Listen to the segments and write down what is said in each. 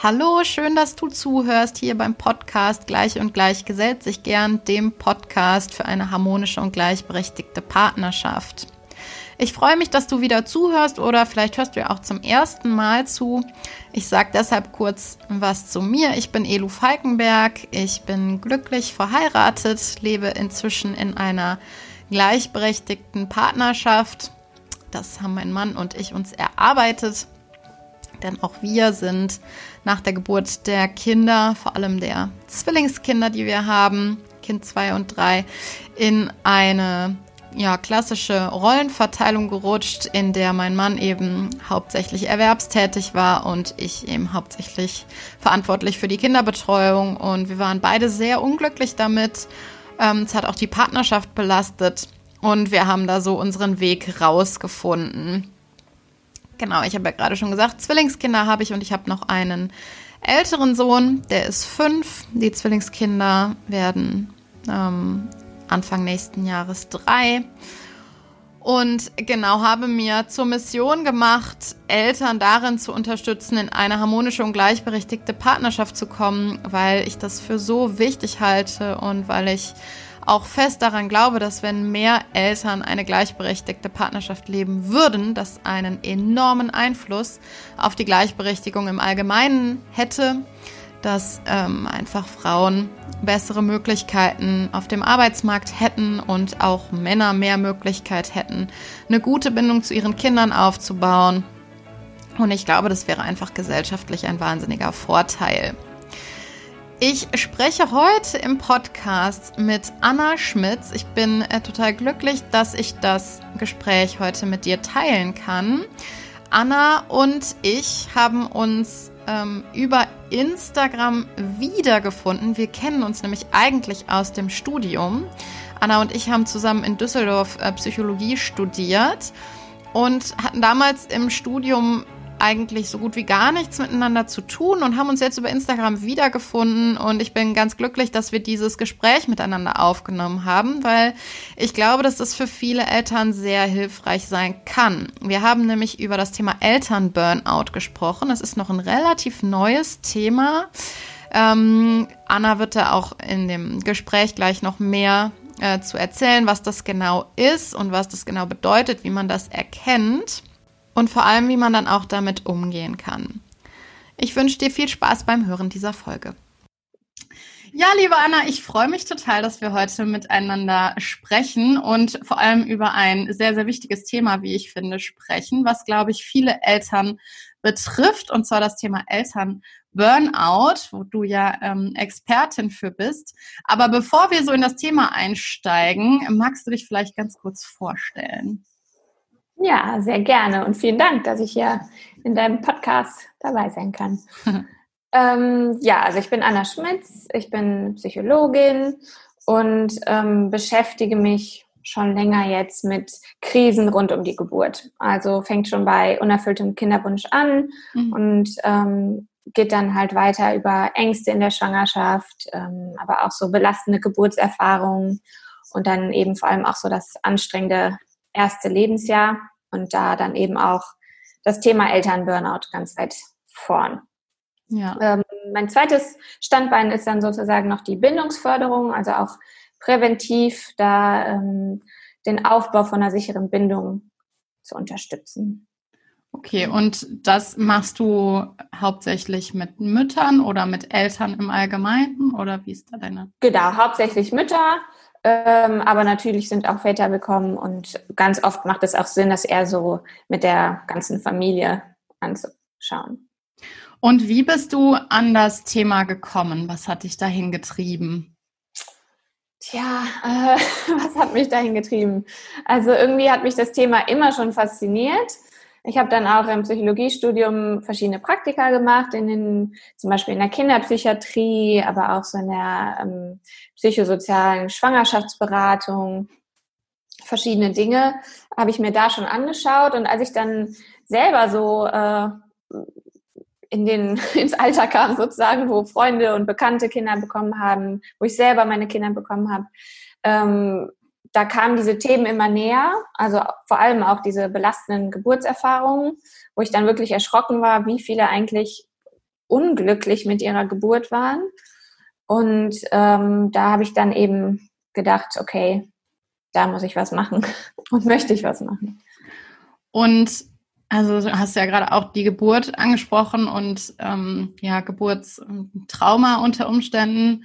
Hallo, schön, dass du zuhörst hier beim Podcast Gleich und Gleich gesellt sich gern, dem Podcast für eine harmonische und gleichberechtigte Partnerschaft. Ich freue mich, dass du wieder zuhörst oder vielleicht hörst du ja auch zum ersten Mal zu. Ich sage deshalb kurz was zu mir. Ich bin Elu Falkenberg. Ich bin glücklich verheiratet, lebe inzwischen in einer gleichberechtigten Partnerschaft. Das haben mein Mann und ich uns erarbeitet. Denn auch wir sind nach der Geburt der Kinder, vor allem der Zwillingskinder, die wir haben, Kind 2 und 3, in eine ja, klassische Rollenverteilung gerutscht, in der mein Mann eben hauptsächlich erwerbstätig war und ich eben hauptsächlich verantwortlich für die Kinderbetreuung. Und wir waren beide sehr unglücklich damit. Ähm, es hat auch die Partnerschaft belastet und wir haben da so unseren Weg rausgefunden. Genau, ich habe ja gerade schon gesagt, Zwillingskinder habe ich und ich habe noch einen älteren Sohn, der ist fünf. Die Zwillingskinder werden ähm, Anfang nächsten Jahres drei. Und genau habe mir zur Mission gemacht, Eltern darin zu unterstützen, in eine harmonische und gleichberechtigte Partnerschaft zu kommen, weil ich das für so wichtig halte und weil ich auch fest daran glaube, dass wenn mehr Eltern eine gleichberechtigte Partnerschaft leben würden, das einen enormen Einfluss auf die Gleichberechtigung im Allgemeinen hätte, dass ähm, einfach Frauen bessere Möglichkeiten auf dem Arbeitsmarkt hätten und auch Männer mehr Möglichkeit hätten, eine gute Bindung zu ihren Kindern aufzubauen. Und ich glaube, das wäre einfach gesellschaftlich ein wahnsinniger Vorteil. Ich spreche heute im Podcast mit Anna Schmitz. Ich bin äh, total glücklich, dass ich das Gespräch heute mit dir teilen kann. Anna und ich haben uns ähm, über Instagram wiedergefunden. Wir kennen uns nämlich eigentlich aus dem Studium. Anna und ich haben zusammen in Düsseldorf äh, Psychologie studiert und hatten damals im Studium eigentlich so gut wie gar nichts miteinander zu tun und haben uns jetzt über Instagram wiedergefunden und ich bin ganz glücklich, dass wir dieses Gespräch miteinander aufgenommen haben, weil ich glaube, dass das für viele Eltern sehr hilfreich sein kann. Wir haben nämlich über das Thema Elternburnout gesprochen. Das ist noch ein relativ neues Thema. Ähm, Anna wird da auch in dem Gespräch gleich noch mehr äh, zu erzählen, was das genau ist und was das genau bedeutet, wie man das erkennt und vor allem, wie man dann auch damit umgehen kann. Ich wünsche dir viel Spaß beim Hören dieser Folge. Ja, liebe Anna, ich freue mich total, dass wir heute miteinander sprechen und vor allem über ein sehr, sehr wichtiges Thema, wie ich finde, sprechen, was, glaube ich, viele Eltern betrifft, und zwar das Thema Eltern. Burnout, wo du ja ähm, Expertin für bist. Aber bevor wir so in das Thema einsteigen, magst du dich vielleicht ganz kurz vorstellen? Ja, sehr gerne und vielen Dank, dass ich hier in deinem Podcast dabei sein kann. ähm, ja, also ich bin Anna Schmitz, ich bin Psychologin und ähm, beschäftige mich schon länger jetzt mit Krisen rund um die Geburt. Also fängt schon bei unerfülltem Kinderwunsch an mhm. und ähm, geht dann halt weiter über Ängste in der Schwangerschaft, ähm, aber auch so belastende Geburtserfahrungen und dann eben vor allem auch so das anstrengende erste Lebensjahr und da dann eben auch das Thema Elternburnout ganz weit vorn. Ja. Ähm, mein zweites Standbein ist dann sozusagen noch die Bindungsförderung, also auch präventiv da ähm, den Aufbau von einer sicheren Bindung zu unterstützen. Okay, und das machst du hauptsächlich mit Müttern oder mit Eltern im Allgemeinen oder wie ist da deine? Genau, hauptsächlich Mütter, ähm, aber natürlich sind auch Väter willkommen und ganz oft macht es auch Sinn, das eher so mit der ganzen Familie anzuschauen. Und wie bist du an das Thema gekommen? Was hat dich dahin getrieben? Tja, äh, was hat mich dahin getrieben? Also irgendwie hat mich das Thema immer schon fasziniert. Ich habe dann auch im Psychologiestudium verschiedene Praktika gemacht, in den, zum Beispiel in der Kinderpsychiatrie, aber auch so in der ähm, psychosozialen Schwangerschaftsberatung. Verschiedene Dinge habe ich mir da schon angeschaut. Und als ich dann selber so äh, in den, ins Alter kam, sozusagen, wo Freunde und Bekannte Kinder bekommen haben, wo ich selber meine Kinder bekommen habe, ähm, da kamen diese Themen immer näher, also vor allem auch diese belastenden Geburtserfahrungen, wo ich dann wirklich erschrocken war, wie viele eigentlich unglücklich mit ihrer Geburt waren. Und ähm, da habe ich dann eben gedacht, okay, da muss ich was machen und möchte ich was machen. Und also du hast ja gerade auch die Geburt angesprochen und ähm, ja, Geburtstrauma unter Umständen.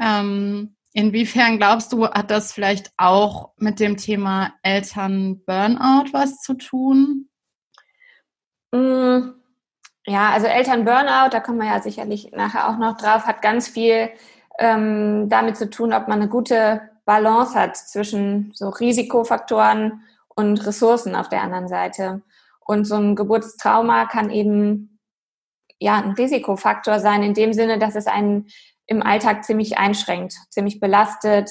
Ähm, inwiefern glaubst du, hat das vielleicht auch mit dem Thema Eltern-Burnout was zu tun? Mm, ja, also Eltern-Burnout, da kommen wir ja sicherlich nachher auch noch drauf, hat ganz viel ähm, damit zu tun, ob man eine gute Balance hat zwischen so Risikofaktoren und Ressourcen auf der anderen Seite. Und so ein Geburtstrauma kann eben ja ein Risikofaktor sein, in dem Sinne, dass es einen im Alltag ziemlich einschränkt, ziemlich belastet,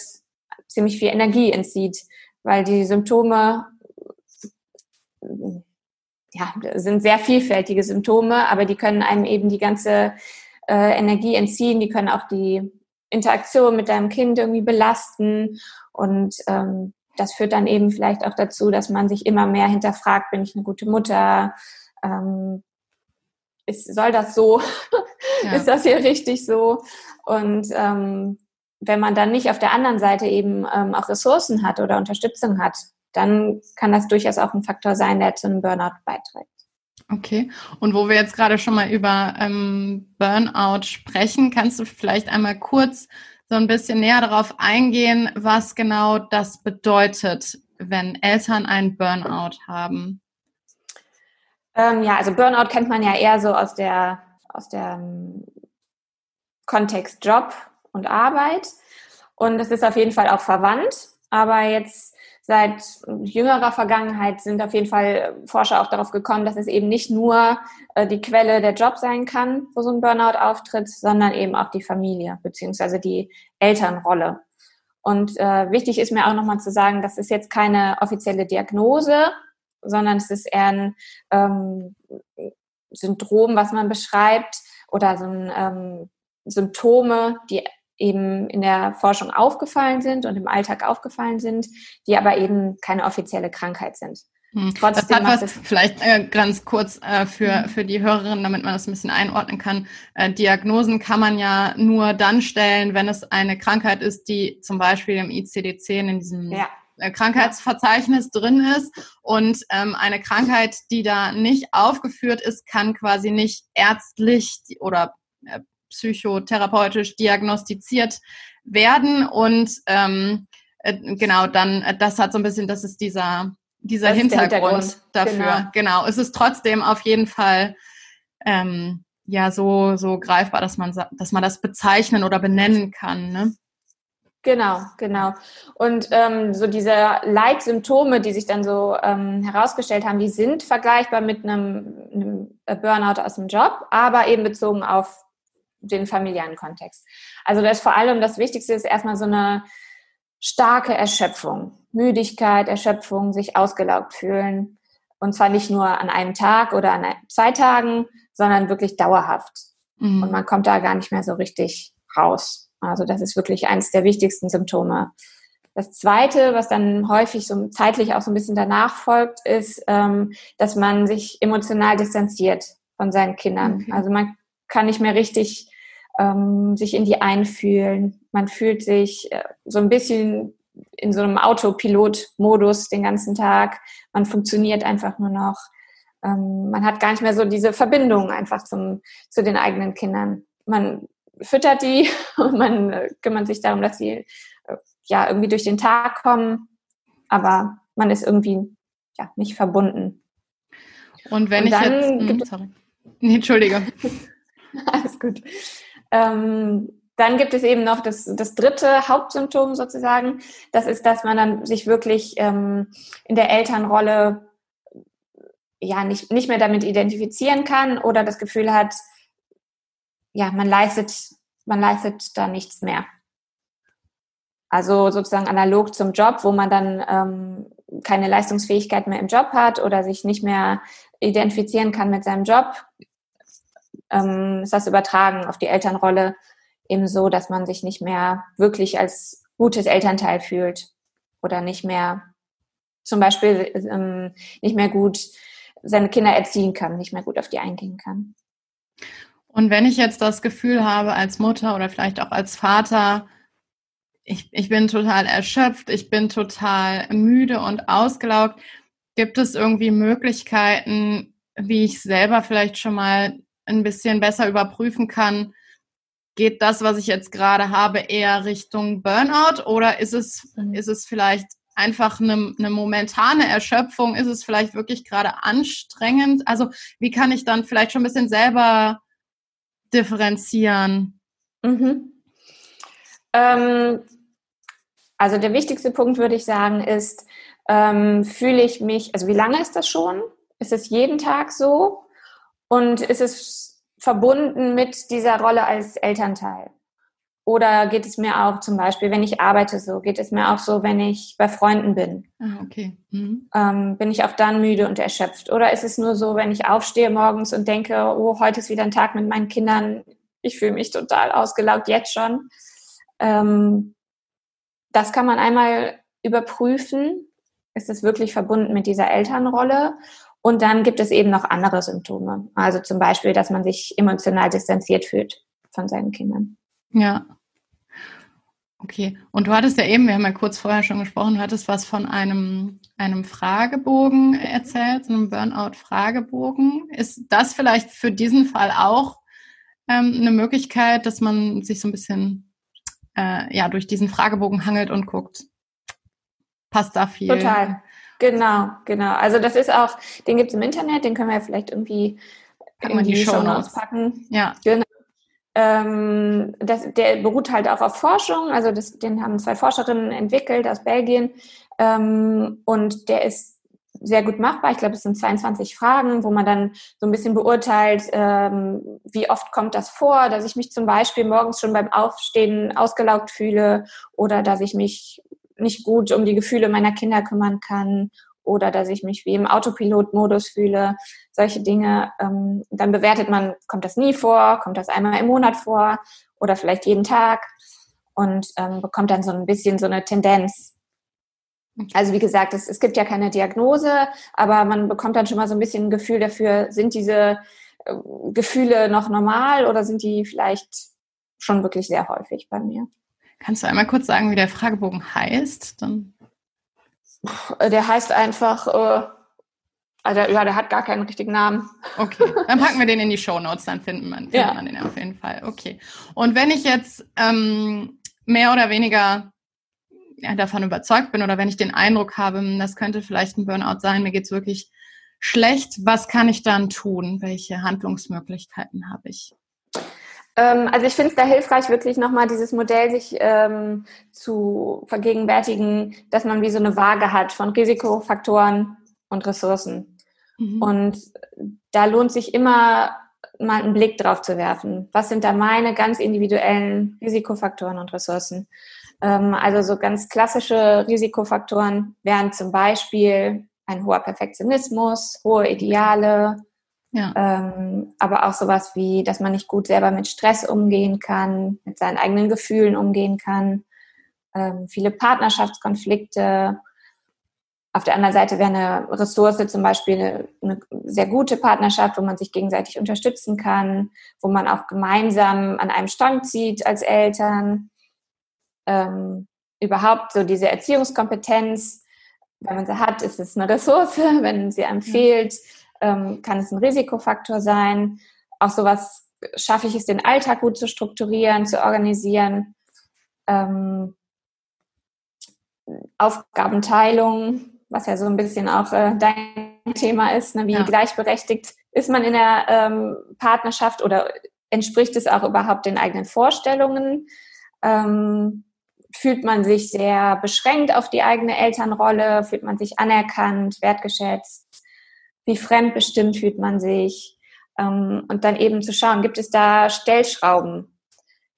ziemlich viel Energie entzieht, weil die Symptome ja, sind sehr vielfältige Symptome, aber die können einem eben die ganze äh, Energie entziehen, die können auch die Interaktion mit deinem Kind irgendwie belasten und ähm, das führt dann eben vielleicht auch dazu, dass man sich immer mehr hinterfragt, bin ich eine gute Mutter? Ähm, ist, soll das so? Ja. ist das hier richtig so? Und ähm, wenn man dann nicht auf der anderen Seite eben ähm, auch Ressourcen hat oder Unterstützung hat, dann kann das durchaus auch ein Faktor sein, der zu einem Burnout beiträgt. Okay. Und wo wir jetzt gerade schon mal über ähm, Burnout sprechen, kannst du vielleicht einmal kurz so ein bisschen näher darauf eingehen, was genau das bedeutet, wenn Eltern einen Burnout haben? Ähm, ja, also Burnout kennt man ja eher so aus der, aus der Kontext Job und Arbeit. Und es ist auf jeden Fall auch verwandt. Aber jetzt seit jüngerer Vergangenheit sind auf jeden Fall Forscher auch darauf gekommen, dass es eben nicht nur äh, die Quelle der Job sein kann, wo so ein Burnout auftritt, sondern eben auch die Familie beziehungsweise die Elternrolle. Und äh, wichtig ist mir auch nochmal zu sagen, das ist jetzt keine offizielle Diagnose, sondern es ist eher ein ähm, Syndrom, was man beschreibt oder so ein ähm, Symptome, die eben in der Forschung aufgefallen sind und im Alltag aufgefallen sind, die aber eben keine offizielle Krankheit sind. Hm. Trotzdem das hat was, vielleicht äh, ganz kurz äh, für, mhm. für die Hörerinnen, damit man das ein bisschen einordnen kann. Äh, Diagnosen kann man ja nur dann stellen, wenn es eine Krankheit ist, die zum Beispiel im ICD-10 in diesem ja. Äh, Krankheitsverzeichnis drin ist. Und ähm, eine Krankheit, die da nicht aufgeführt ist, kann quasi nicht ärztlich oder äh, psychotherapeutisch diagnostiziert werden und ähm, äh, genau dann äh, das hat so ein bisschen das ist dieser dieser Hintergrund, Hintergrund, dafür genau. genau es ist trotzdem auf jeden Fall ähm, ja so so greifbar dass man dass man das bezeichnen oder benennen kann ne? Genau, genau. Und ähm, so diese Leitsymptome, die sich dann so ähm, herausgestellt haben, die sind vergleichbar mit einem, einem Burnout aus dem Job, aber eben bezogen auf den familiären Kontext. Also das ist vor allem das Wichtigste ist erstmal so eine starke Erschöpfung, Müdigkeit, Erschöpfung, sich ausgelaugt fühlen. Und zwar nicht nur an einem Tag oder an zwei Tagen, sondern wirklich dauerhaft. Mhm. Und man kommt da gar nicht mehr so richtig raus. Also das ist wirklich eines der wichtigsten Symptome. Das Zweite, was dann häufig so zeitlich auch so ein bisschen danach folgt, ist, ähm, dass man sich emotional distanziert von seinen Kindern. Okay. Also man kann nicht mehr richtig ähm, sich in die einfühlen. Man fühlt sich äh, so ein bisschen in so einem Autopilot-Modus den ganzen Tag. Man funktioniert einfach nur noch. Ähm, man hat gar nicht mehr so diese Verbindung einfach zum, zu den eigenen Kindern. Man füttert die und man äh, kümmert sich darum, dass sie äh, ja irgendwie durch den Tag kommen, aber man ist irgendwie ja nicht verbunden. Und wenn und ich jetzt, mh, hm, sorry. Nee, Entschuldige. Alles gut. Ähm, dann gibt es eben noch das, das dritte Hauptsymptom sozusagen. Das ist, dass man dann sich wirklich ähm, in der Elternrolle ja nicht, nicht mehr damit identifizieren kann oder das Gefühl hat, ja, man leistet, man leistet da nichts mehr. Also sozusagen analog zum Job, wo man dann ähm, keine Leistungsfähigkeit mehr im Job hat oder sich nicht mehr identifizieren kann mit seinem Job, ähm, ist das übertragen auf die Elternrolle eben so, dass man sich nicht mehr wirklich als gutes Elternteil fühlt oder nicht mehr zum Beispiel ähm, nicht mehr gut seine Kinder erziehen kann, nicht mehr gut auf die eingehen kann. Und wenn ich jetzt das Gefühl habe, als Mutter oder vielleicht auch als Vater, ich, ich bin total erschöpft, ich bin total müde und ausgelaugt, gibt es irgendwie Möglichkeiten, wie ich selber vielleicht schon mal ein bisschen besser überprüfen kann, geht das, was ich jetzt gerade habe, eher Richtung Burnout oder ist es, mhm. ist es vielleicht einfach eine, eine momentane Erschöpfung? Ist es vielleicht wirklich gerade anstrengend? Also wie kann ich dann vielleicht schon ein bisschen selber differenzieren? Mhm. Ähm, also der wichtigste Punkt würde ich sagen ist, ähm, fühle ich mich, also wie lange ist das schon? Ist es jeden Tag so? Und ist es verbunden mit dieser Rolle als Elternteil? Oder geht es mir auch zum Beispiel, wenn ich arbeite so, geht es mir auch so, wenn ich bei Freunden bin? Ah, okay. Mhm. Ähm, bin ich auch dann müde und erschöpft? Oder ist es nur so, wenn ich aufstehe morgens und denke, oh, heute ist wieder ein Tag mit meinen Kindern, ich fühle mich total ausgelaugt jetzt schon? Ähm, das kann man einmal überprüfen. Ist es wirklich verbunden mit dieser Elternrolle? Und dann gibt es eben noch andere Symptome. Also zum Beispiel, dass man sich emotional distanziert fühlt von seinen Kindern. Ja, Okay, und du hattest ja eben, wir haben ja kurz vorher schon gesprochen, du hattest was von einem, einem Fragebogen erzählt, einem Burnout-Fragebogen. Ist das vielleicht für diesen Fall auch ähm, eine Möglichkeit, dass man sich so ein bisschen äh, ja, durch diesen Fragebogen hangelt und guckt, passt da viel? Total, genau, genau. Also das ist auch, den gibt es im Internet, den können wir ja vielleicht irgendwie Packen die, die Show Notes packen. Ja. Genau. Ähm, das, der beruht halt auch auf Forschung. Also das, den haben zwei Forscherinnen entwickelt aus Belgien. Ähm, und der ist sehr gut machbar. Ich glaube, es sind 22 Fragen, wo man dann so ein bisschen beurteilt, ähm, wie oft kommt das vor, dass ich mich zum Beispiel morgens schon beim Aufstehen ausgelaugt fühle oder dass ich mich nicht gut um die Gefühle meiner Kinder kümmern kann oder dass ich mich wie im Autopilot-Modus fühle, solche Dinge. Ähm, dann bewertet man, kommt das nie vor, kommt das einmal im Monat vor oder vielleicht jeden Tag und ähm, bekommt dann so ein bisschen so eine Tendenz. Also wie gesagt, es, es gibt ja keine Diagnose, aber man bekommt dann schon mal so ein bisschen ein Gefühl dafür, sind diese äh, Gefühle noch normal oder sind die vielleicht schon wirklich sehr häufig bei mir. Kannst du einmal kurz sagen, wie der Fragebogen heißt? Dann der heißt einfach, äh, also ja, der hat gar keinen richtigen Namen. Okay, dann packen wir den in die Show Notes, dann finden man, findet ja. man den auf jeden Fall. Okay. Und wenn ich jetzt ähm, mehr oder weniger ja, davon überzeugt bin oder wenn ich den Eindruck habe, hm, das könnte vielleicht ein Burnout sein, mir geht es wirklich schlecht, was kann ich dann tun? Welche Handlungsmöglichkeiten habe ich? Ähm, also ich finde es da hilfreich, wirklich nochmal dieses Modell sich ähm, zu vergegenwärtigen, dass man wie so eine Waage hat von Risikofaktoren und Ressourcen. Mhm. Und da lohnt sich immer mal einen Blick drauf zu werfen. Was sind da meine ganz individuellen Risikofaktoren und Ressourcen? Ähm, also so ganz klassische Risikofaktoren wären zum Beispiel ein hoher Perfektionismus, hohe Ideale, ja. Ähm, aber auch sowas wie, dass man nicht gut selber mit Stress umgehen kann, mit seinen eigenen Gefühlen umgehen kann. Ähm, viele Partnerschaftskonflikte. Auf der anderen Seite wäre eine Ressource zum Beispiel eine, eine, sehr gute Partnerschaft, wo man sich gegenseitig unterstützen kann, wo man auch gemeinsam an einem Strang zieht als Eltern. Ähm, überhaupt so diese Erziehungskompetenz, wenn man sie hat, ist es eine Ressource. Wenn sie einem fehlt, ähm, kann es ein Risikofaktor sein. Auch sowas schaffe ich es, den Alltag gut zu strukturieren, zu organisieren. Ähm, Aufgabenteilung, was ja so ein bisschen auch äh, dein Thema ist, ne? wie ja. gleichberechtigt ist man in der ähm, Partnerschaft oder entspricht es auch überhaupt den eigenen Vorstellungen? Ähm, fühlt man sich sehr beschränkt auf die eigene Elternrolle? Fühlt man sich anerkannt, wertgeschätzt? Wie fremdbestimmt fühlt man sich ähm, und dann eben zu schauen, gibt es da Stellschrauben?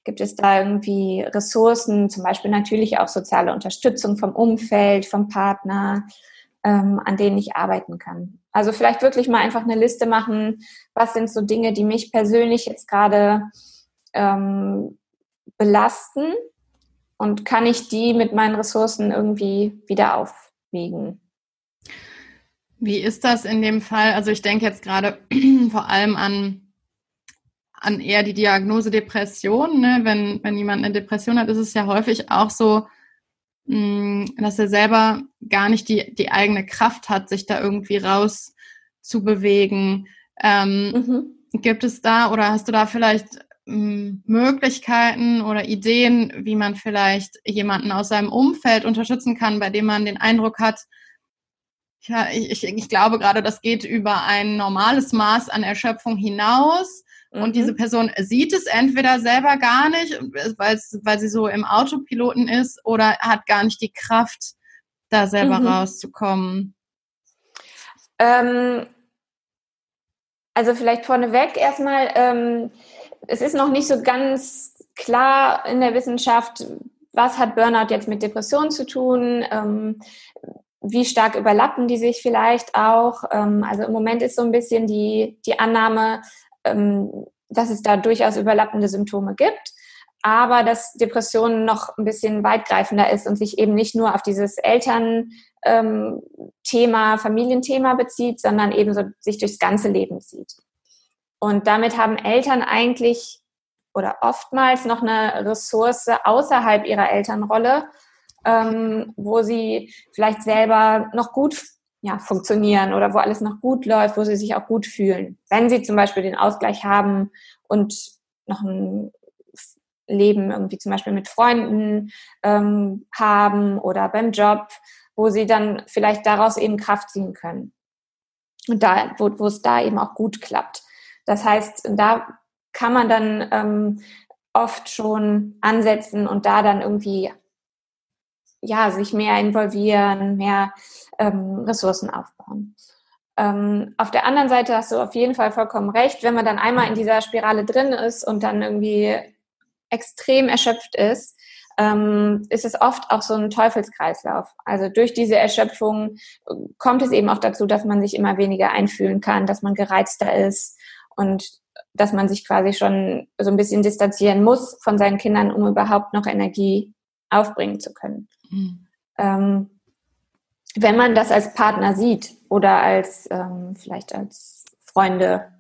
Gibt es da irgendwie Ressourcen, zum Beispiel natürlich auch soziale Unterstützung vom Umfeld, vom Partner, ähm, an denen ich arbeiten kann? Also vielleicht wirklich mal einfach eine Liste machen, was sind so Dinge, die mich persönlich jetzt gerade ähm, belasten und kann ich die mit meinen Ressourcen irgendwie wieder aufwiegen? Wie ist das in dem Fall? Also ich denke jetzt gerade vor allem an, an eher die Diagnose Depression. Ne? Wenn, wenn jemand eine Depression hat, ist es ja häufig auch so, mh, mm, dass er selber gar nicht die, die eigene Kraft hat, sich da irgendwie rauszubewegen. Ähm, mhm. Gibt es da oder hast du da vielleicht ähm, Möglichkeiten oder Ideen, wie man vielleicht jemanden aus seinem Umfeld unterstützen kann, bei dem man den Eindruck hat, ja, ich, ich, glaube gerade, das geht über ein normales Maß an Erschöpfung hinaus. Mhm. Und diese Person sieht es entweder selber gar nicht, weil sie so im Autopiloten ist, oder hat gar nicht die Kraft, da selber mhm. rauszukommen. Ähm, also vielleicht vorneweg erstmal, ähm, es ist noch nicht so ganz klar in der Wissenschaft, was hat Burnout jetzt mit Depressionen zu tun? Ähm, wie stark überlappen die sich vielleicht auch? Ähm, also im Moment ist so ein bisschen die, die Annahme, ähm, dass es da durchaus überlappende Symptome gibt, aber dass Depression noch ein bisschen weitgreifender ist und sich eben nicht nur auf dieses Elternthema, Familienthema bezieht, sondern eben so sich durchs ganze Leben zieht. Und damit haben Eltern eigentlich oder oftmals noch eine Ressource außerhalb ihrer Elternrolle, ähm, wo sie vielleicht selber noch gut ja, funktionieren oder wo alles noch gut läuft, wo sie sich auch gut fühlen. Wenn sie zum Beispiel den Ausgleich haben und noch ein Leben irgendwie zum Beispiel mit Freunden ähm, haben oder beim Job, wo sie dann vielleicht daraus eben Kraft ziehen können. Und da, wo, wo es da eben auch gut klappt. Das heißt, da kann man dann ähm, oft schon ansetzen und da dann irgendwie ja sich mehr involvieren, mehr ähm, Ressourcen aufbauen. Ähm, auf der anderen Seite hast du auf jeden Fall vollkommen recht, wenn man dann einmal in dieser Spirale drin ist und dann irgendwie extrem erschöpft ist, ähm, ist es oft auch so ein Teufelskreislauf. Also durch diese Erschöpfung kommt es eben auch dazu, dass man sich immer weniger einfühlen kann, dass man gereizter ist, und dass man sich quasi schon so ein bisschen distanzieren muss von seinen Kindern, um überhaupt noch Energie aufbringen zu können. Mhm. Ähm, wenn man das als Partner sieht oder als ähm, vielleicht als Freunde,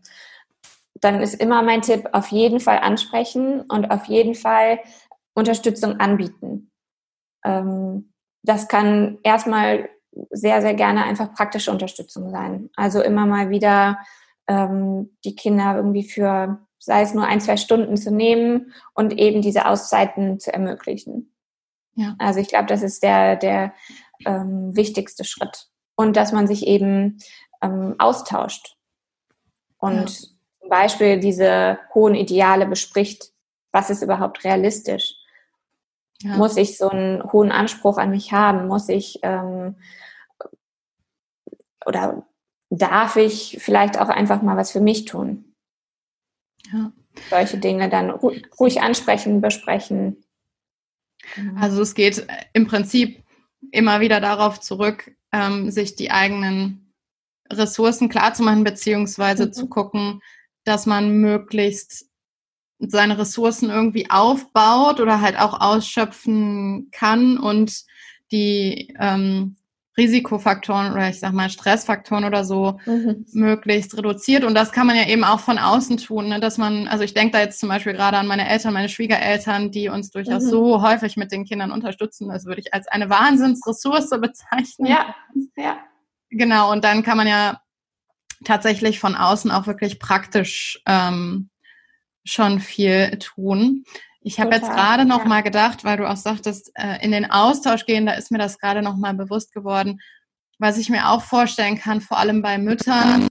dann ist immer mein Tipp, auf jeden Fall ansprechen und auf jeden Fall Unterstützung anbieten. Ähm, das kann erstmal sehr, sehr gerne einfach praktische Unterstützung sein. Also immer mal wieder ähm, die Kinder irgendwie für, sei es nur ein, zwei Stunden zu nehmen und eben diese Auszeiten zu ermöglichen. Ja. Also ich glaube, das ist der, der ähm, wichtigste Schritt. Und dass man sich eben ähm, austauscht und ja. zum Beispiel diese hohen Ideale bespricht. Was ist überhaupt realistisch? Ja. Muss ich so einen hohen Anspruch an mich haben? Muss ich ähm, oder darf ich vielleicht auch einfach mal was für mich tun. Ja. Solche Dinge dann ruhig ansprechen, besprechen. Also es geht im Prinzip immer wieder darauf zurück, ähm, sich die eigenen Ressourcen klarzumachen, beziehungsweise mhm. zu gucken, dass man möglichst seine Ressourcen irgendwie aufbaut oder halt auch ausschöpfen kann und die ähm, Risikofaktoren oder ich sag mal Stressfaktoren oder so mhm. möglichst reduziert. Und das kann man ja eben auch von außen tun, ne? dass man, also ich denke da jetzt zum Beispiel gerade an meine Eltern, meine Schwiegereltern, die uns durchaus mhm. so häufig mit den Kindern unterstützen. Das würde ich als eine Wahnsinnsressource bezeichnen. Ja, ja. Genau, und dann kann man ja tatsächlich von außen auch wirklich praktisch ähm, schon viel tun. Ich habe jetzt gerade noch ja. mal gedacht, weil du auch sagtest, äh, in den Austausch gehen, da ist mir das gerade noch mal bewusst geworden, was ich mir auch vorstellen kann, vor allem bei Müttern,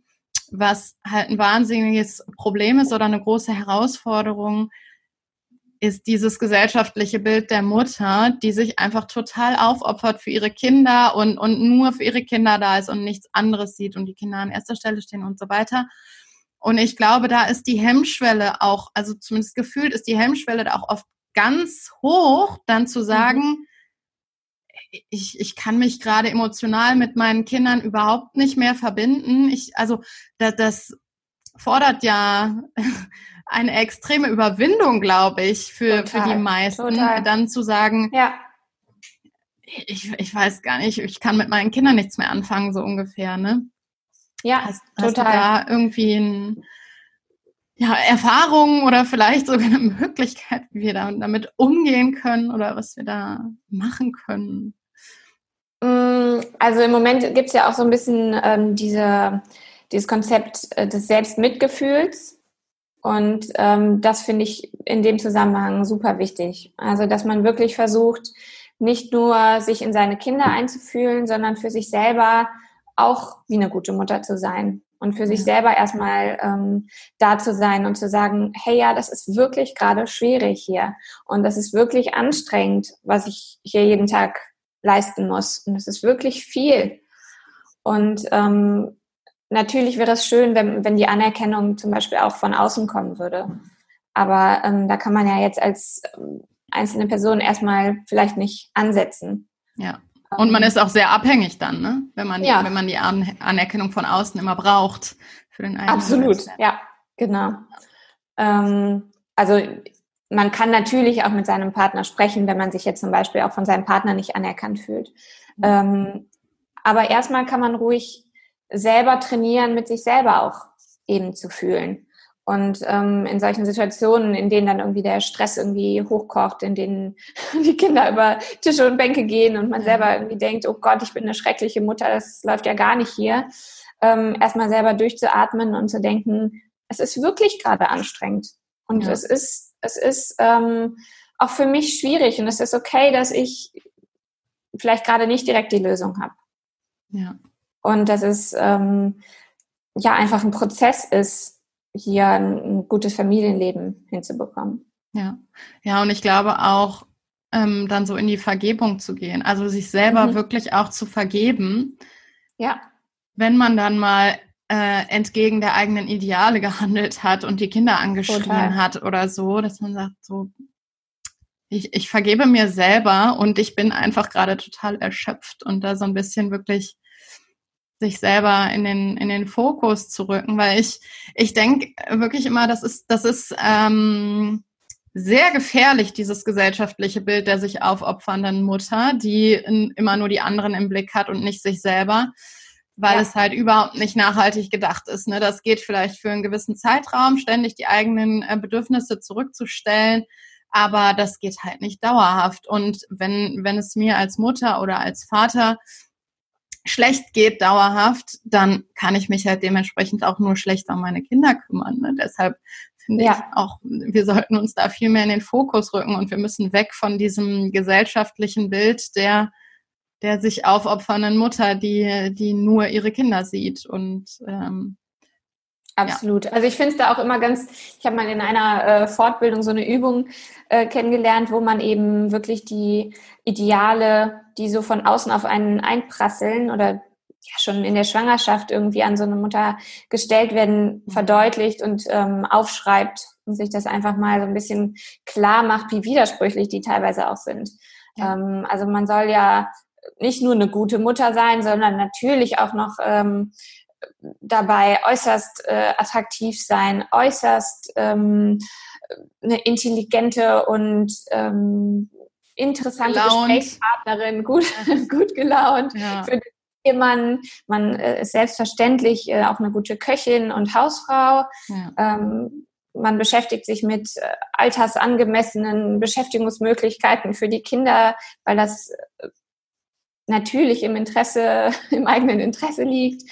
was halt ein wahnsinniges Problem ist oder eine große Herausforderung, ist dieses gesellschaftliche Bild der Mutter, die sich einfach total aufopfert für ihre Kinder und, und nur für ihre Kinder da ist und nichts anderes sieht und die Kinder an erster Stelle stehen und so weiter. Und ich glaube, da ist die Hemmschwelle auch, also zumindest gefühlt ist die Hemmschwelle da auch oft ganz hoch, dann zu mhm. sagen, mhm. ich, ich kann mich gerade emotional mit meinen Kindern überhaupt nicht mehr verbinden. Ich, also das, das fordert ja eine extreme Überwindung, glaube ich, für, total, für die meisten, total. dann zu sagen, ja. ich, ich weiß gar nicht, ich kann mit meinen Kindern nichts mehr anfangen, so ungefähr, ne? Ja, hast, total. Hast du da irgendwie ein, ja, Erfahrungen oder vielleicht sogar eine Möglichkeit, wie wir da, damit umgehen können oder was wir da machen können? Mm, also im Moment gibt es ja auch so ein bisschen ähm, diese, dieses Konzept äh, des Selbstmitgefühls. Und ähm, das finde ich in dem Zusammenhang super wichtig. Also, dass man wirklich versucht, nicht nur sich in seine Kinder einzufühlen, sondern für sich selber auch wie eine gute Mutter zu sein und für sich selber erstmal ähm, da zu sein und zu sagen, hey ja, das ist wirklich gerade schwierig hier und das ist wirklich anstrengend, was ich hier jeden Tag leisten muss und es ist wirklich viel. Und ähm, natürlich wäre es schön, wenn, wenn die Anerkennung zum Beispiel auch von außen kommen würde. Aber ähm, da kann man ja jetzt als ähm, einzelne Person erstmal vielleicht nicht ansetzen. Ja. Und man ähm, ist auch sehr abhängig dann, ne? wenn, man, ja. wenn man die Anerkennung von außen immer braucht für den eigenen Absolut, ja, genau. Ähm, also man kann natürlich auch mit seinem Partner sprechen, wenn man sich jetzt zum Beispiel auch von seinem Partner nicht anerkannt fühlt. Mhm. Ähm, aber erstmal kann man ruhig selber trainieren, mit sich selber auch eben zu fühlen. Und ähm, in solchen Situationen, in denen dann irgendwie der Stress irgendwie hochkocht, in denen die Kinder über Tische und Bänke gehen und man selber irgendwie denkt, oh Gott, ich bin eine schreckliche Mutter, das läuft ja gar nicht hier, ähm, erstmal selber durchzuatmen und zu denken, es ist wirklich gerade anstrengend. Und ja. es ist, es ist ähm, auch für mich schwierig und es ist okay, dass ich vielleicht gerade nicht direkt die Lösung habe. Ja. Und dass es ähm, ja einfach ein Prozess ist, hier ein, gutes Familienleben hinzubekommen. Ja, ja, und ich glaube auch, ähm, dann so in die Vergebung zu gehen, also sich selber mhm. wirklich auch zu vergeben. Ja. Wenn man dann mal äh, entgegen der eigenen Ideale gehandelt hat und die Kinder angeschrien Total. hat oder so, dass man sagt, so, ich, ich vergebe mir selber und ich bin einfach gerade total erschöpft und da so ein bisschen wirklich sich selber in den, in den Fokus zu rücken, weil ich, ich denke wirklich immer, das ist, das ist ähm, sehr gefährlich, dieses gesellschaftliche Bild der sich aufopfernden Mutter, die in, immer nur die anderen im Blick hat und nicht sich selber, weil ja. es halt überhaupt nicht nachhaltig gedacht ist. Ne? Das geht vielleicht für einen gewissen Zeitraum, ständig die eigenen äh, Bedürfnisse zurückzustellen, aber das geht halt nicht dauerhaft. Und wenn, wenn es mir als Mutter oder als Vater schlecht geht dauerhaft, dann kann ich mich halt dementsprechend auch nur schlecht um meine Kinder kümmern. Ne? Deshalb finde ja. ich auch, wir sollten uns da viel mehr in den Fokus rücken und wir müssen weg von diesem gesellschaftlichen Bild der der sich aufopfernden Mutter, die die nur ihre Kinder sieht und ähm, Absolut. Ja. Also ich finde es da auch immer ganz, ich habe mal in einer äh, Fortbildung so eine Übung äh, kennengelernt, wo man eben wirklich die Ideale, die so von außen auf einen einprasseln oder ja schon in der Schwangerschaft irgendwie an so eine Mutter gestellt werden, mhm. verdeutlicht und ähm, aufschreibt und sich das einfach mal so ein bisschen klar macht, wie widersprüchlich die teilweise auch sind. Ja. Ähm, also man soll ja nicht nur eine gute Mutter sein, sondern natürlich auch noch ähm, dabei äußerst äh, attraktiv sein, äußerst ähm, eine intelligente und ähm, interessante gelaunt. Gesprächspartnerin, gut, gut gelaunt. Ja. Für den Ehemann, man äh, ist selbstverständlich äh, auch eine gute Köchin und Hausfrau. Ja. Ähm, man beschäftigt sich mit äh, altersangemessenen Beschäftigungsmöglichkeiten für die Kinder, weil das natürlich im Interesse, im eigenen Interesse liegt.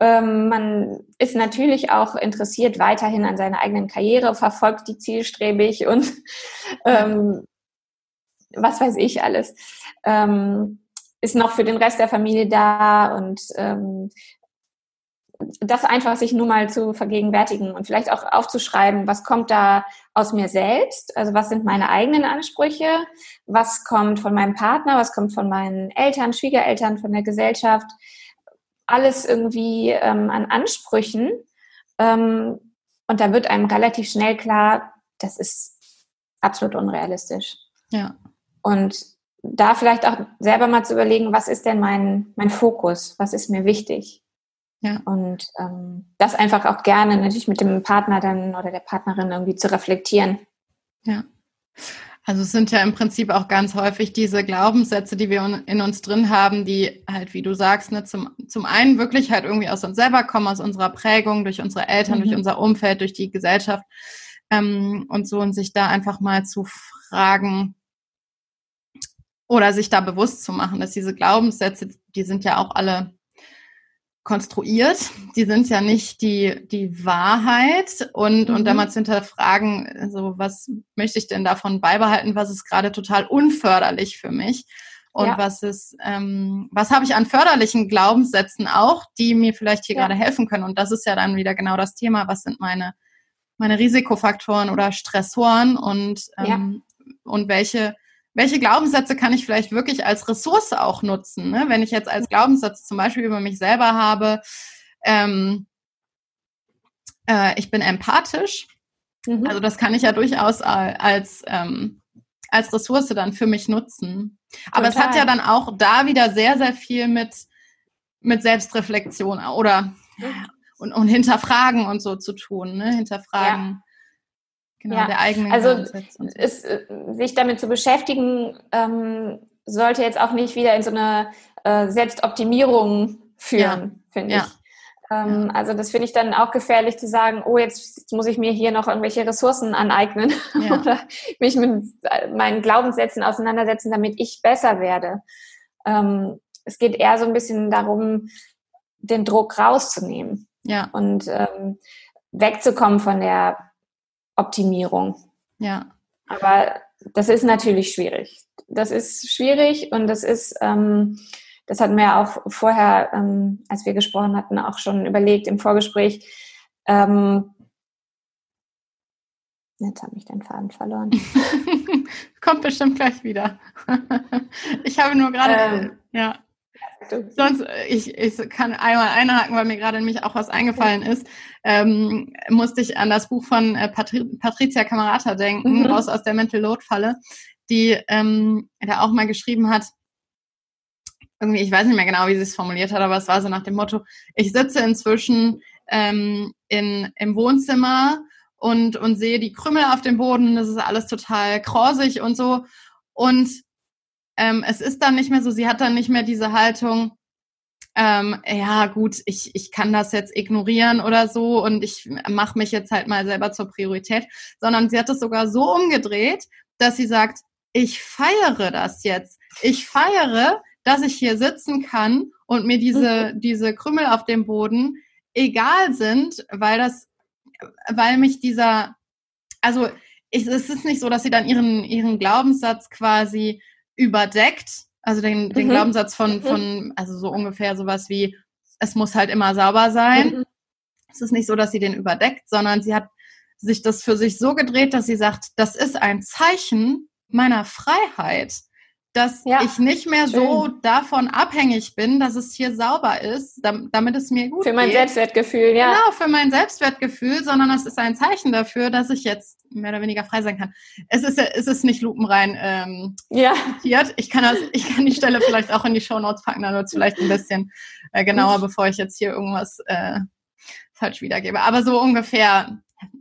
Ähm, man ist natürlich auch interessiert weiterhin an seiner eigenen Karriere, verfolgt die zielstrebig und ähm, was weiß ich alles. Ähm, ist noch für den Rest der Familie da und ähm, das einfach sich nur mal zu vergegenwärtigen und vielleicht auch aufzuschreiben, was kommt da aus mir selbst, also was sind meine eigenen Ansprüche, was kommt von meinem Partner, was kommt von meinen Eltern, Schwiegereltern, von der Gesellschaft, alles irgendwie ähm, an Ansprüchen. Ähm, und da wird einem relativ schnell klar, das ist absolut unrealistisch. Ja. Und da vielleicht auch selber mal zu überlegen, was ist denn mein, mein Fokus? Was ist mir wichtig? Ja. Und ähm, das einfach auch gerne natürlich mit dem Partner dann oder der Partnerin irgendwie zu reflektieren. Ja. Also es sind ja im Prinzip auch ganz häufig diese Glaubenssätze, die wir in uns drin haben, die halt, wie du sagst, ne, zum, zum einen wirklich halt irgendwie aus uns selber kommen, aus unserer Prägung, durch unsere Eltern, mhm. durch unser Umfeld, durch die Gesellschaft ähm, und so und sich da einfach mal zu fragen oder sich da bewusst zu machen, dass diese Glaubenssätze, die sind ja auch alle konstruiert. Die sind ja nicht die, die Wahrheit und, mhm. und da mal zu hinterfragen, also was möchte ich denn davon beibehalten, was ist gerade total unförderlich für mich und ja. was ist, ähm, was habe ich an förderlichen Glaubenssätzen auch, die mir vielleicht hier ja. gerade helfen können. Und das ist ja dann wieder genau das Thema, was sind meine, meine Risikofaktoren oder Stressoren und, ähm, ja. und welche welche Glaubenssätze kann ich vielleicht wirklich als Ressource auch nutzen? Ne? Wenn ich jetzt als Glaubenssatz zum Beispiel über mich selber habe, ähm, äh, ich bin empathisch, mhm. also das kann ich ja durchaus als, ähm, als Ressource dann für mich nutzen. Aber Total. es hat ja dann auch da wieder sehr, sehr viel mit, mit Selbstreflexion oder mhm. und, und Hinterfragen und so zu tun. Ne? Hinterfragen. Ja Genau, ja. der eigenen Also ist, äh, sich damit zu beschäftigen, ähm, sollte jetzt auch nicht wieder in so eine äh, Selbstoptimierung führen, ja. finde ja. ich. Ähm, also das finde ich dann auch gefährlich zu sagen, oh, jetzt muss ich mir hier noch irgendwelche Ressourcen aneignen oder mich mit meinen Glaubenssätzen auseinandersetzen, damit ich besser werde. Ähm, es geht eher so ein bisschen darum, den Druck rauszunehmen ja. und ähm, wegzukommen von der Optimierung. Ja. Aber das ist natürlich schwierig. Das ist schwierig und das ist, ähm, das hatten wir ja auch vorher, ähm, als wir gesprochen hatten, auch schon überlegt im Vorgespräch. Ähm, jetzt habe ich den Faden verloren. Kommt bestimmt gleich wieder. ich habe nur gerade, ähm, ja. Sonst, äh, ich, ich kann einmal einhaken, weil mir gerade nämlich auch was eingefallen ist. Ähm, musste ich an das Buch von äh, Patri Patricia Camerata denken, mhm. raus aus der Mental Load Falle, die ähm, da auch mal geschrieben hat, irgendwie, ich weiß nicht mehr genau, wie sie es formuliert hat, aber es war so nach dem Motto, ich sitze inzwischen ähm, in, im Wohnzimmer und, und sehe die Krümel auf dem Boden, das ist alles total krausig und so. Und ähm, es ist dann nicht mehr so, sie hat dann nicht mehr diese Haltung, ähm, ja gut, ich, ich kann das jetzt ignorieren oder so und ich mache mich jetzt halt mal selber zur Priorität, sondern sie hat es sogar so umgedreht, dass sie sagt, ich feiere das jetzt. Ich feiere, dass ich hier sitzen kann und mir diese, mhm. diese Krümel auf dem Boden egal sind, weil das, weil mich dieser, also ich, es ist nicht so, dass sie dann ihren, ihren Glaubenssatz quasi überdeckt. Also den, den mhm. Glaubenssatz von, mhm. von, also so ungefähr sowas wie, es muss halt immer sauber sein. Mhm. Es ist nicht so, dass sie den überdeckt, sondern sie hat sich das für sich so gedreht, dass sie sagt, das ist ein Zeichen meiner Freiheit dass ja, ich nicht mehr schön. so davon abhängig bin, dass es hier sauber ist, damit es mir gut geht. Für mein. Selbstwertgefühl, ja. Genau, für mein Selbstwertgefühl, sondern es ist ein Zeichen dafür, dass ich jetzt mehr oder weniger frei sein kann. Es ist, es ist nicht lupenrein ähm, ja. zitiert. Ich kann, das, ich kann die Stelle vielleicht auch in die Show Notes packen, dann wird es vielleicht ein bisschen äh, genauer, bevor ich jetzt hier irgendwas äh, falsch wiedergebe. Aber so ungefähr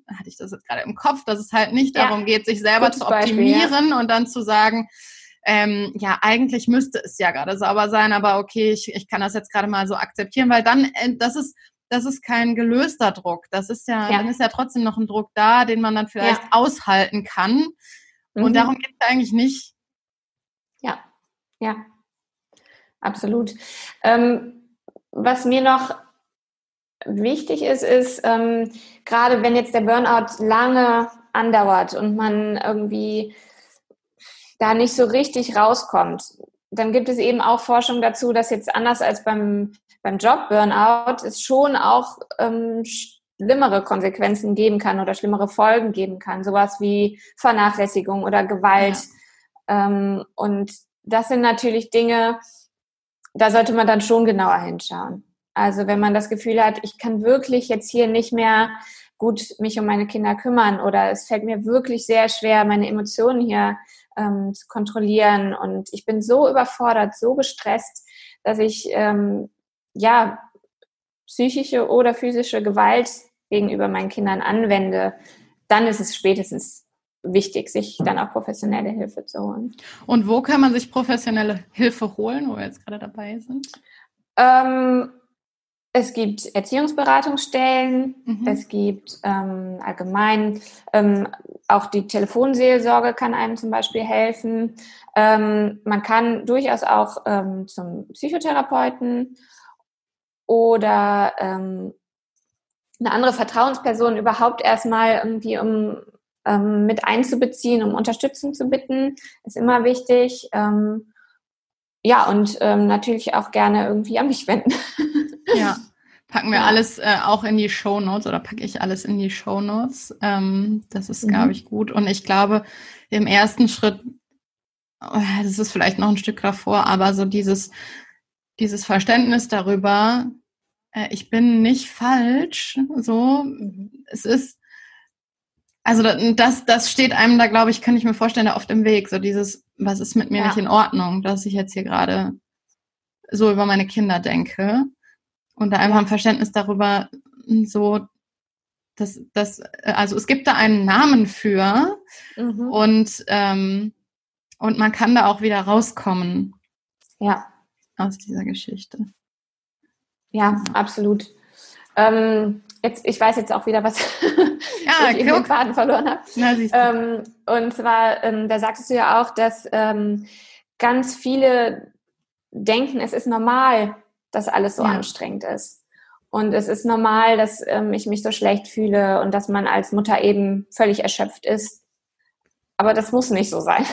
hatte ich das jetzt gerade im Kopf, dass es halt nicht ja. darum geht, sich selber Gutes zu optimieren Beispiel, ja. und dann zu sagen, ähm, ja, eigentlich müsste es ja gerade sauber sein, aber okay, ich, ich kann das jetzt gerade mal so akzeptieren, weil dann, äh, das ist, das ist kein gelöster Druck. Das ist ja, ja, dann ist ja trotzdem noch ein Druck da, den man dann vielleicht ja. aushalten kann. Mhm. Und darum geht es eigentlich nicht. Ja, ja, absolut. Ähm, was mir noch wichtig ist, ist, ähm, gerade wenn jetzt der Burnout lange andauert und man irgendwie da nicht so richtig rauskommt, dann gibt es eben auch Forschung dazu, dass jetzt anders als beim, beim Job-Burnout es schon auch ähm, schlimmere Konsequenzen geben kann oder schlimmere Folgen geben kann. Sowas wie Vernachlässigung oder Gewalt. Ja. Ähm, und das sind natürlich Dinge, da sollte man dann schon genauer hinschauen. Also wenn man das Gefühl hat, ich kann wirklich jetzt hier nicht mehr gut mich um meine Kinder kümmern oder es fällt mir wirklich sehr schwer, meine Emotionen hier ähm, zu kontrollieren. Und ich bin so überfordert, so gestresst, dass ich ähm, ja psychische oder physische Gewalt gegenüber meinen Kindern anwende, dann ist es spätestens wichtig, sich dann auch professionelle Hilfe zu holen. Und wo kann man sich professionelle Hilfe holen, wo wir jetzt gerade dabei sind? Ähm, es gibt Erziehungsberatungsstellen, mhm. es gibt ähm, allgemein ähm, auch die Telefonseelsorge kann einem zum Beispiel helfen. Ähm, man kann durchaus auch ähm, zum Psychotherapeuten oder ähm, eine andere Vertrauensperson überhaupt erstmal irgendwie um ähm, mit einzubeziehen, um Unterstützung zu bitten, ist immer wichtig. Ja, und natürlich auch gerne irgendwie an mich wenden. Ja, packen wir ja. alles äh, auch in die Show Notes oder packe ich alles in die Show Notes. Ähm, das ist, mhm. glaube ich, gut. Und ich glaube, im ersten Schritt, oh, das ist vielleicht noch ein Stück davor, aber so dieses, dieses Verständnis darüber, äh, ich bin nicht falsch, so, es ist, also das, das steht einem da, glaube ich, kann ich mir vorstellen, da oft im Weg. So dieses, was ist mit mir ja. nicht in Ordnung, dass ich jetzt hier gerade so über meine Kinder denke. Und da einfach ein Verständnis darüber, so, dass, dass, also es gibt da einen Namen für mhm. und, ähm, und man kann da auch wieder rauskommen. Ja. Aus dieser Geschichte. Ja, absolut. Ähm, jetzt, ich weiß jetzt auch wieder, was ja, ich in den Faden verloren habe. ähm, und zwar, ähm, da sagtest du ja auch, dass ähm, ganz viele denken, es ist normal, dass alles so ja. anstrengend ist. Und es ist normal, dass ähm, ich mich so schlecht fühle und dass man als Mutter eben völlig erschöpft ist. Aber das muss nicht so sein.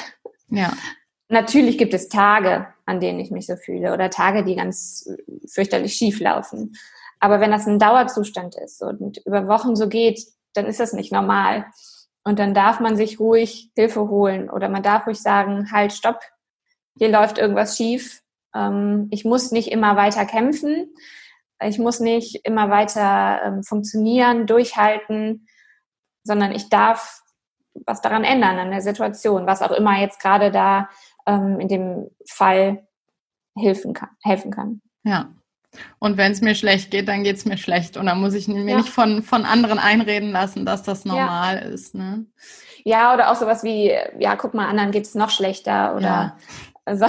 Ja. Natürlich gibt es Tage, an denen ich mich so fühle oder Tage, die ganz fürchterlich schief laufen. Aber wenn das ein Dauerzustand ist und über Wochen so geht, dann ist das nicht normal. Und dann darf man sich ruhig Hilfe holen oder man darf ruhig sagen, halt, stopp, hier läuft irgendwas schief. Ähm, ich muss nicht immer weiter kämpfen. Ich muss nicht immer weiter ähm, funktionieren, durchhalten, sondern ich darf was daran ändern an der Situation, was auch immer jetzt gerade da ähm, in dem Fall helfen kann. Helfen kann. Ja. Und wenn es mir schlecht geht, dann geht es mir schlecht. Und dann muss ich mir ja. nicht von, von anderen einreden lassen, dass das normal ja. ist. Ne? Ja, oder auch sowas wie, ja, guck mal, anderen geht es noch schlechter. Oder ja. So,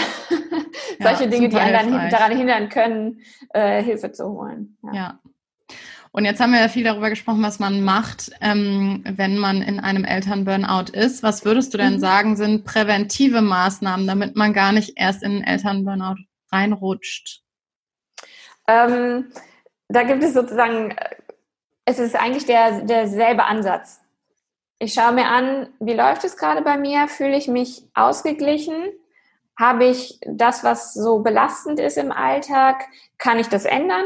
solche Dinge, die einen dann daran hindern können, äh, Hilfe zu holen. ja. Und jetzt haben wir ja viel darüber gesprochen, was man macht, ähm, wenn man in einem Elternburnout ist. Was würdest du denn mhm. sagen, sind präventive Maßnahmen, damit man gar nicht erst in einen Elternburnout reinrutscht? Ähm, da gibt es sozusagen, es ist eigentlich der, derselbe Ansatz. Ich schaue mir an, wie läuft es gerade bei mir? Fühle ich mich ausgeglichen? Habe ich das, was so belastend ist im Alltag? Kann ich das ändern?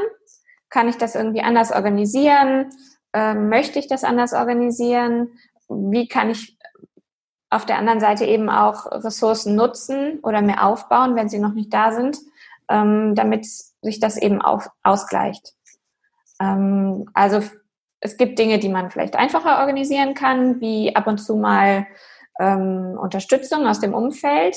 Kann ich das irgendwie anders organisieren? Ähm, möchte ich das anders organisieren? Wie kann ich auf der anderen Seite eben auch Ressourcen nutzen oder mir aufbauen, wenn sie noch nicht da sind, ähm, damit sich das eben auch ausgleicht? Ähm, also es gibt Dinge, die man vielleicht einfacher organisieren kann, wie ab und zu mal ähm, Unterstützung aus dem Umfeld.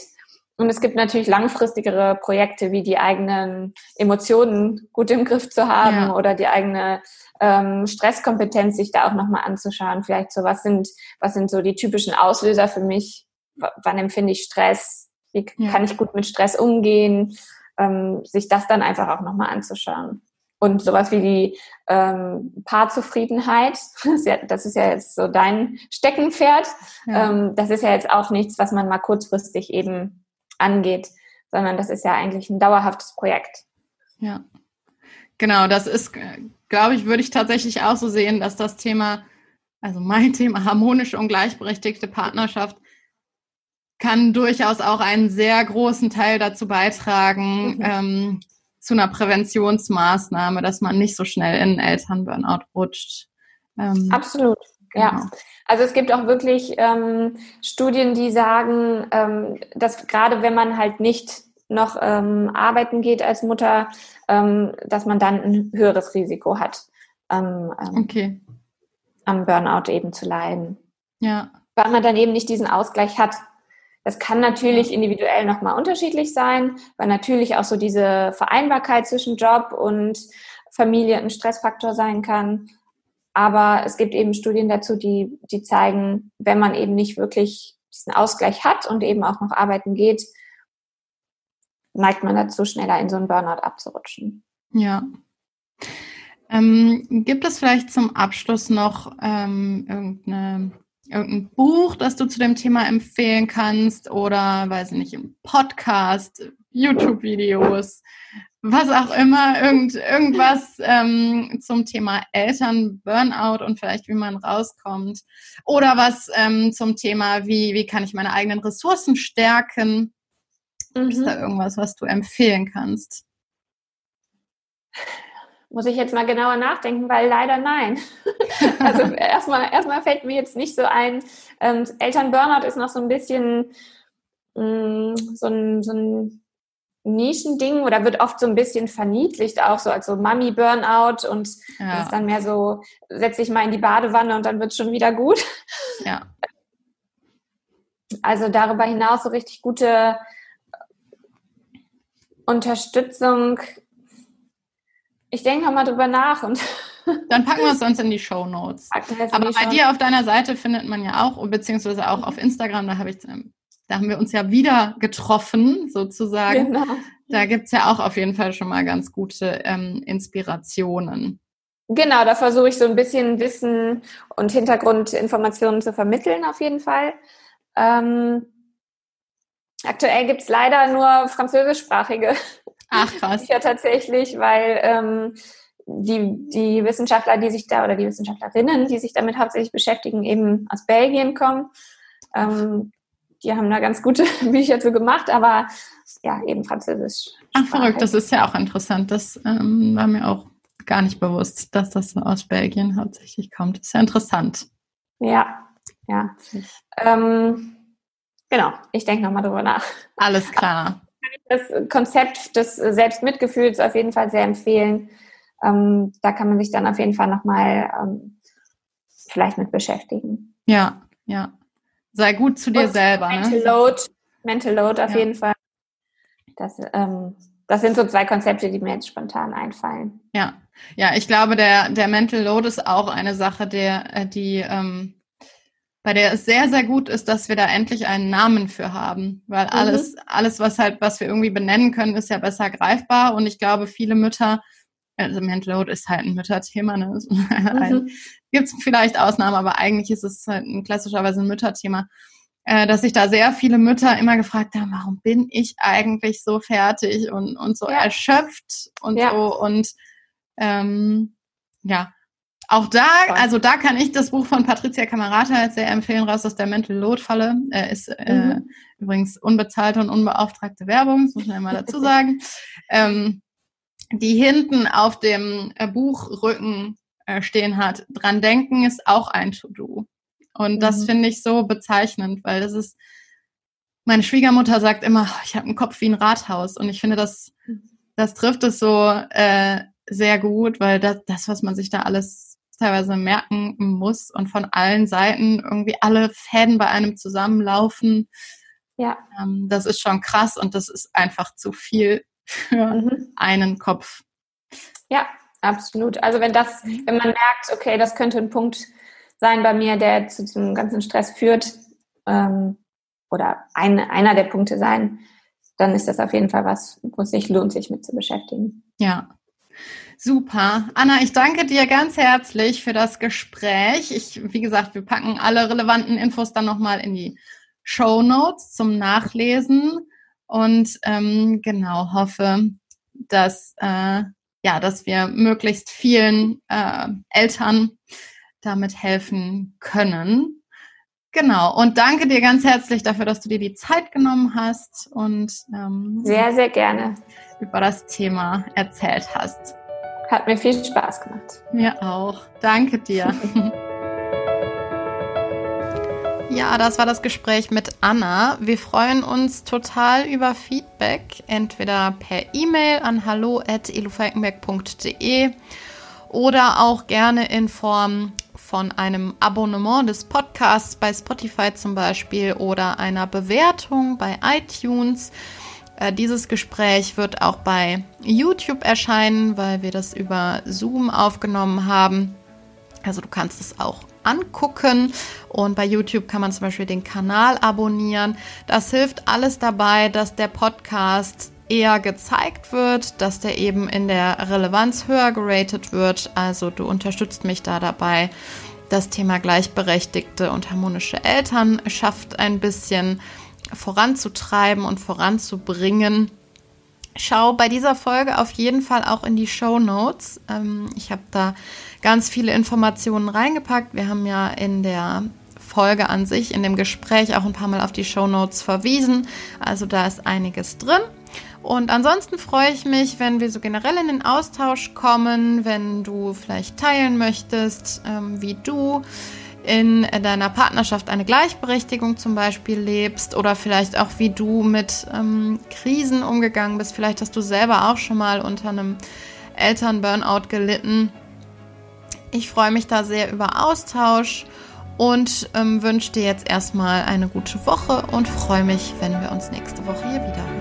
Und es gibt natürlich langfristigere Projekte, wie die eigenen Emotionen gut im Griff zu haben ja. oder die eigene ähm, Stresskompetenz sich da auch nochmal anzuschauen. Vielleicht so, was sind, was sind so die typischen Auslöser für mich? W wann empfinde ich Stress? Wie ja. kann ich gut mit Stress umgehen? Ähm, sich das dann einfach auch nochmal anzuschauen. Und sowas wie die ähm, Paarzufriedenheit, das ist ja jetzt so dein Steckenpferd. Ja. Ähm, das ist ja jetzt auch nichts, was man mal kurzfristig eben angeht, sondern das ist ja eigentlich ein dauerhaftes Projekt. Ja, genau, das ist, glaube ich, würde ich tatsächlich auch so sehen, dass das Thema, also mein Thema harmonische und gleichberechtigte Partnerschaft, kann durchaus auch einen sehr großen Teil dazu beitragen, mhm. ähm, zu einer Präventionsmaßnahme, dass man nicht so schnell in Elternburnout rutscht. Ähm, Absolut. Genau. Ja, also es gibt auch wirklich ähm, Studien, die sagen, ähm, dass gerade wenn man halt nicht noch ähm, arbeiten geht als Mutter, ähm, dass man dann ein höheres Risiko hat, ähm, ähm, okay. am Burnout eben zu leiden. Ja. Weil man dann eben nicht diesen Ausgleich hat. Das kann natürlich individuell nochmal unterschiedlich sein, weil natürlich auch so diese Vereinbarkeit zwischen Job und Familie ein Stressfaktor sein kann. Aber es gibt eben Studien dazu, die, die zeigen, wenn man eben nicht wirklich diesen Ausgleich hat und eben auch noch arbeiten geht, neigt man dazu, schneller in so einen Burnout abzurutschen. Ja. Ähm, gibt es vielleicht zum Abschluss noch ähm, irgendeine, irgendein Buch, das du zu dem Thema empfehlen kannst oder, weiß ich nicht, ein Podcast, YouTube-Videos, was auch immer, irgend, irgendwas ähm, zum Thema Eltern, Burnout und vielleicht wie man rauskommt. Oder was ähm, zum Thema, wie, wie kann ich meine eigenen Ressourcen stärken. Mhm. Ist da irgendwas, was du empfehlen kannst? Muss ich jetzt mal genauer nachdenken, weil leider nein. also erstmal, erstmal fällt mir jetzt nicht so ein. Ähm, Eltern-Burnout ist noch so ein bisschen mh, mm, so ein, so ein Nischending oder wird oft so ein bisschen verniedlicht, auch so als so Mami-Burnout und ja. ist dann mehr so, setz dich mal in die Badewanne und dann wird es schon wieder gut. Ja. Also darüber hinaus so richtig gute Unterstützung. Ich denke mal drüber nach und dann packen wir es sonst in die Show Notes. Aber bei dir auf deiner Seite findet man ja auch, beziehungsweise auch auf Instagram, da habe ich ähm, da haben wir uns ja wieder getroffen, sozusagen. Genau. Da gibt es ja auch auf jeden Fall schon mal ganz gute ähm, Inspirationen. Genau, da versuche ich so ein bisschen Wissen und Hintergrundinformationen zu vermitteln, auf jeden Fall. Ähm, aktuell gibt es leider nur französischsprachige Ach, krass. Bücher tatsächlich, weil ähm, die, die Wissenschaftler, die sich da oder die Wissenschaftlerinnen, die sich damit hauptsächlich beschäftigen, eben aus Belgien kommen. Ähm, die haben da ganz gute Bücher zu gemacht, aber ja, eben Französisch. Ach, verrückt, das ist ja auch interessant. Das ähm, war mir auch gar nicht bewusst, dass das aus Belgien hauptsächlich kommt. Das ist ja interessant. Ja, ja. Ähm, genau, ich denke nochmal drüber nach. Alles klar. Das Konzept des Selbstmitgefühls auf jeden Fall sehr empfehlen. Ähm, da kann man sich dann auf jeden Fall nochmal ähm, vielleicht mit beschäftigen. Ja, ja. Sei gut zu dir Und selber. Ne? Mental ne? Load, Mental Load auf ja. jeden Fall. Das, ähm, das sind so zwei Konzepte, die mir jetzt spontan einfallen. Ja, ja, ich glaube, der, der Mental Load ist auch eine Sache, der, äh, die, ähm, bei der es sehr, sehr gut ist, dass wir da endlich einen Namen für haben. Weil mhm. alles, mhm. alles, was halt, was wir irgendwie benennen können, ist ja besser greifbar. Und ich glaube, viele Mütter, also Mental Load ist halt ein Mütterthema, ne? Mhm. Gibt es vielleicht Ausnahmen, aber eigentlich ist es halt ein, klassischerweise ein Mütterthema. Äh, dass sich da sehr viele Mütter immer gefragt haben, warum bin ich eigentlich so fertig und, und so ja. erschöpft und ja. so und ähm, ja, auch da, also da kann ich das Buch von Patricia Camerata sehr empfehlen, raus aus der Mental Load Falle. Er ist äh, mhm. übrigens unbezahlte und unbeauftragte Werbung, das muss man mal dazu sagen. ähm, die hinten auf dem äh, Buchrücken äh, stehen hat, dran denken ist auch ein To-Do. Und das mhm. finde ich so bezeichnend, weil das ist, meine Schwiegermutter sagt immer, oh, ich habe einen Kopf wie ein Rathaus. Und ich finde, das, das trifft es so äh, sehr gut, weil das, das, was man sich da alles teilweise merken muss und von allen Seiten irgendwie alle Fäden bei einem zusammenlaufen. Ja. Ähm, das ist schon krass und das ist einfach zu viel für mhm. einen Kopf. Ja, absolut. Also wenn das, wenn man merkt, okay, das könnte ein Punkt sein bei mir, der zu diesem ganzen Stress führt, ähm, oder ein, einer der Punkte sein, dann ist das auf jeden Fall was, wo es sich lohnt, sich mit zu beschäftigen. Ja. Super. Anna, ich danke dir ganz herzlich für das Gespräch. Ich, wie gesagt, wir packen alle relevanten Infos dann nochmal in die Show Notes zum Nachlesen und ähm, genau hoffe, dass äh, ja, dass wir möglichst vielen äh, Eltern damit helfen können. Genau. Und danke dir ganz herzlich dafür, dass du dir die Zeit genommen hast und ähm, sehr, sehr gerne über das Thema erzählt hast. Hat mir viel Spaß gemacht. Mir auch. Danke dir. Ja, das war das Gespräch mit Anna. Wir freuen uns total über Feedback, entweder per E-Mail an hallo@elufalkenberg.de oder auch gerne in Form von einem Abonnement des Podcasts bei Spotify zum Beispiel oder einer Bewertung bei iTunes. Äh, dieses Gespräch wird auch bei YouTube erscheinen, weil wir das über Zoom aufgenommen haben. Also du kannst es auch angucken und bei YouTube kann man zum Beispiel den Kanal abonnieren. Das hilft alles dabei, dass der Podcast eher gezeigt wird, dass der eben in der Relevanz höher geratet wird. Also du unterstützt mich da dabei. Das Thema gleichberechtigte und harmonische Elternschaft ein bisschen voranzutreiben und voranzubringen. Schau bei dieser Folge auf jeden Fall auch in die Show Notes. Ähm, ich habe da ganz viele Informationen reingepackt. Wir haben ja in der Folge an sich, in dem Gespräch auch ein paar Mal auf die Show Notes verwiesen. Also da ist einiges drin. Und ansonsten freue ich mich, wenn wir so generell in den Austausch kommen, wenn du vielleicht teilen möchtest, ähm, wie du in deiner Partnerschaft eine Gleichberechtigung zum Beispiel lebst oder vielleicht auch wie du mit ähm, Krisen umgegangen bist. Vielleicht hast du selber auch schon mal unter einem Eltern-Burnout gelitten. Ich freue mich da sehr über Austausch und ähm, wünsche dir jetzt erstmal eine gute Woche und freue mich, wenn wir uns nächste Woche hier wieder